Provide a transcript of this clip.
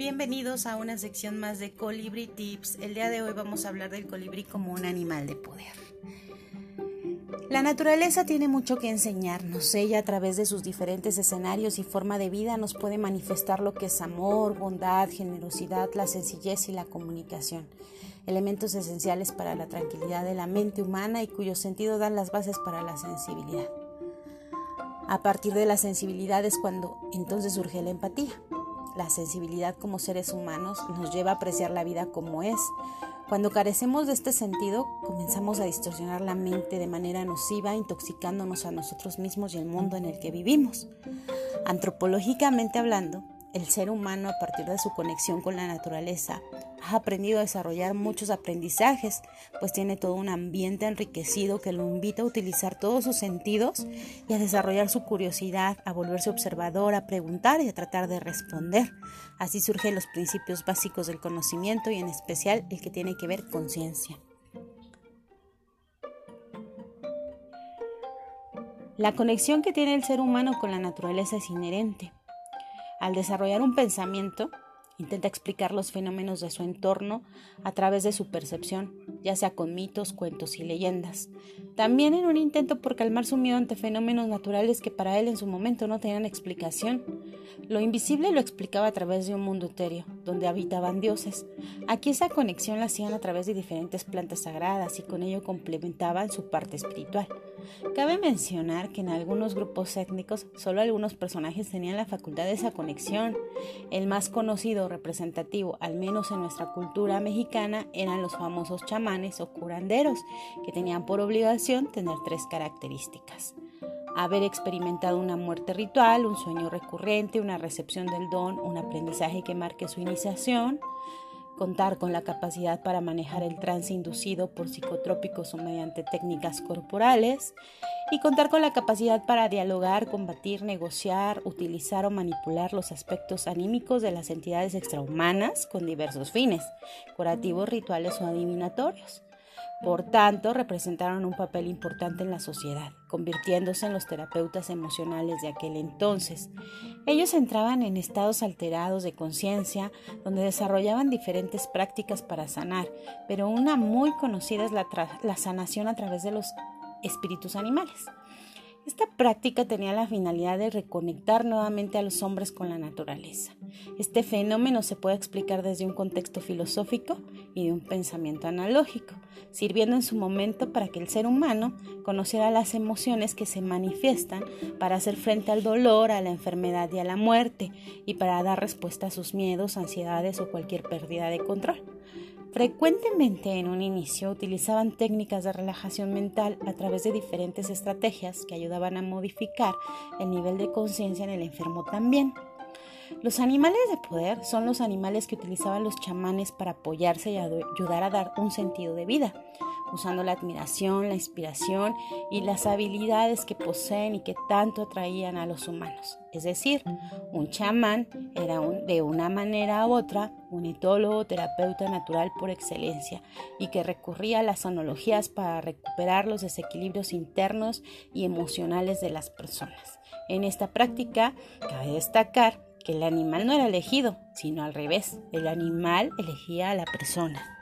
Bienvenidos a una sección más de Colibri Tips. El día de hoy vamos a hablar del colibrí como un animal de poder. La naturaleza tiene mucho que enseñarnos. Ella a través de sus diferentes escenarios y forma de vida nos puede manifestar lo que es amor, bondad, generosidad, la sencillez y la comunicación. Elementos esenciales para la tranquilidad de la mente humana y cuyo sentido dan las bases para la sensibilidad. A partir de la sensibilidad es cuando entonces surge la empatía. La sensibilidad como seres humanos nos lleva a apreciar la vida como es. Cuando carecemos de este sentido, comenzamos a distorsionar la mente de manera nociva, intoxicándonos a nosotros mismos y el mundo en el que vivimos. Antropológicamente hablando, el ser humano a partir de su conexión con la naturaleza ha aprendido a desarrollar muchos aprendizajes, pues tiene todo un ambiente enriquecido que lo invita a utilizar todos sus sentidos y a desarrollar su curiosidad, a volverse observador, a preguntar y a tratar de responder. Así surgen los principios básicos del conocimiento y en especial el que tiene que ver conciencia. La conexión que tiene el ser humano con la naturaleza es inherente. Al desarrollar un pensamiento, Intenta explicar los fenómenos de su entorno a través de su percepción, ya sea con mitos, cuentos y leyendas. También en un intento por calmar su miedo ante fenómenos naturales que para él en su momento no tenían explicación. Lo invisible lo explicaba a través de un mundo etéreo, donde habitaban dioses. Aquí esa conexión la hacían a través de diferentes plantas sagradas y con ello complementaban su parte espiritual. Cabe mencionar que en algunos grupos étnicos solo algunos personajes tenían la facultad de esa conexión. El más conocido representativo, al menos en nuestra cultura mexicana, eran los famosos chamanes o curanderos, que tenían por obligación tener tres características. Haber experimentado una muerte ritual, un sueño recurrente, una recepción del don, un aprendizaje que marque su iniciación, contar con la capacidad para manejar el trance inducido por psicotrópicos o mediante técnicas corporales y contar con la capacidad para dialogar, combatir, negociar, utilizar o manipular los aspectos anímicos de las entidades extrahumanas con diversos fines, curativos, rituales o adivinatorios. Por tanto, representaron un papel importante en la sociedad, convirtiéndose en los terapeutas emocionales de aquel entonces. Ellos entraban en estados alterados de conciencia, donde desarrollaban diferentes prácticas para sanar, pero una muy conocida es la, sanación a través de los espíritus animales. Esta práctica tenía la finalidad de reconectar nuevamente a los hombres con la naturaleza. Este fenómeno se puede explicar desde un contexto filosófico y de un pensamiento analógico, sirviendo en su momento para que el ser humano conociera las emociones que se manifiestan para hacer frente al dolor, a la enfermedad y a la muerte, y para dar respuesta a sus miedos, ansiedades o cualquier pérdida de control. Frecuentemente en un inicio utilizaban técnicas de relajación mental a través de diferentes estrategias que ayudaban a modificar el nivel de conciencia en el enfermo también. Los animales de poder son los animales que utilizaban los chamanes para apoyarse y ayudar a dar un sentido de vida usando la admiración, la inspiración y las habilidades que poseen y que tanto atraían a los humanos. Es decir, un chamán era de una manera u otra un etólogo, terapeuta natural por excelencia y que recurría a las analogías para recuperar los desequilibrios internos y emocionales de las personas. En esta práctica, cabe destacar que el animal no era elegido, sino al revés, el animal elegía a la persona.